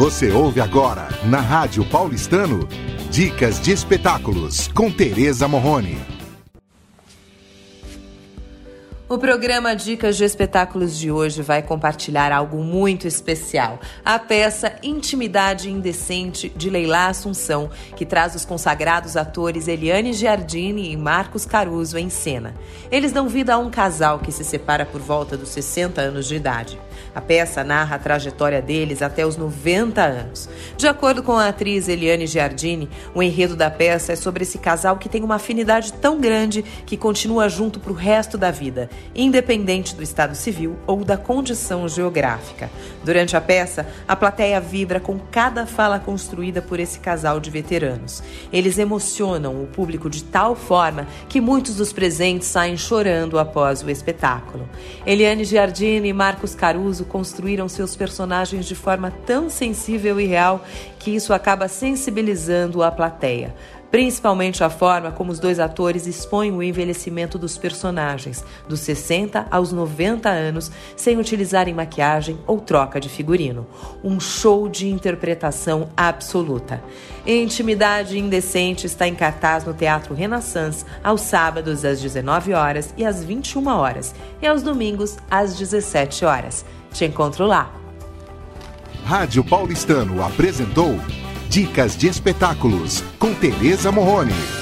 Você ouve agora, na Rádio Paulistano, Dicas de Espetáculos, com Tereza Morrone. O programa Dicas de Espetáculos de hoje vai compartilhar algo muito especial. A peça Intimidade Indecente de Leila Assunção, que traz os consagrados atores Eliane Giardini e Marcos Caruso em cena. Eles dão vida a um casal que se separa por volta dos 60 anos de idade. A peça narra a trajetória deles até os 90 anos. De acordo com a atriz Eliane Giardini, o enredo da peça é sobre esse casal que tem uma afinidade tão grande que continua junto para o resto da vida independente do estado civil ou da condição geográfica. Durante a peça, a plateia vibra com cada fala construída por esse casal de veteranos. Eles emocionam o público de tal forma que muitos dos presentes saem chorando após o espetáculo. Eliane Giardini e Marcos Caruso construíram seus personagens de forma tão sensível e real que isso acaba sensibilizando a plateia principalmente a forma como os dois atores expõem o envelhecimento dos personagens, dos 60 aos 90 anos, sem utilizarem maquiagem ou troca de figurino. Um show de interpretação absoluta. Intimidade Indecente está em cartaz no Teatro Renaissance aos sábados às 19 horas e às 21 horas e aos domingos às 17 horas. Te encontro lá. Rádio Paulistano apresentou Dicas de Espetáculos, com Tereza Morrone.